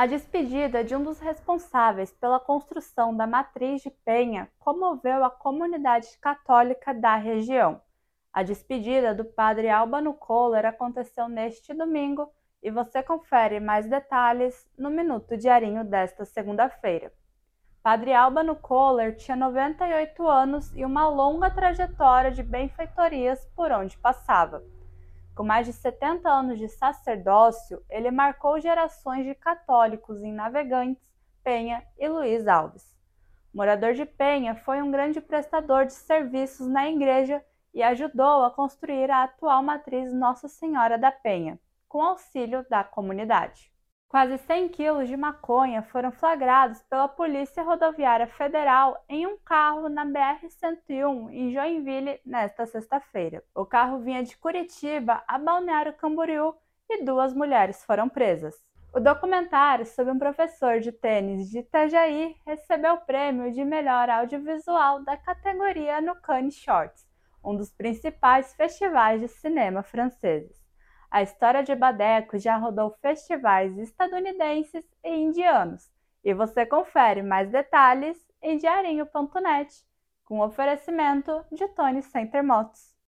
A despedida de um dos responsáveis pela construção da Matriz de Penha comoveu a comunidade católica da região. A despedida do padre Albano Kohler aconteceu neste domingo e você confere mais detalhes no Minuto Diarinho desta segunda-feira. Padre Albano Kohler tinha 98 anos e uma longa trajetória de benfeitorias por onde passava. Com mais de 70 anos de sacerdócio, ele marcou gerações de católicos em Navegantes, Penha e Luiz Alves. Morador de Penha, foi um grande prestador de serviços na igreja e ajudou a construir a atual matriz Nossa Senhora da Penha, com auxílio da comunidade. Quase 100 quilos de maconha foram flagrados pela Polícia Rodoviária Federal em um carro na BR-101 em Joinville nesta sexta-feira. O carro vinha de Curitiba a Balneário Camboriú e duas mulheres foram presas. O documentário sobre um professor de tênis de Itajaí recebeu o prêmio de melhor audiovisual da categoria no Cannes Shorts, um dos principais festivais de cinema franceses. A história de Badeco já rodou festivais estadunidenses e indianos, e você confere mais detalhes em diarinho.net, com oferecimento de Tony Center Motos.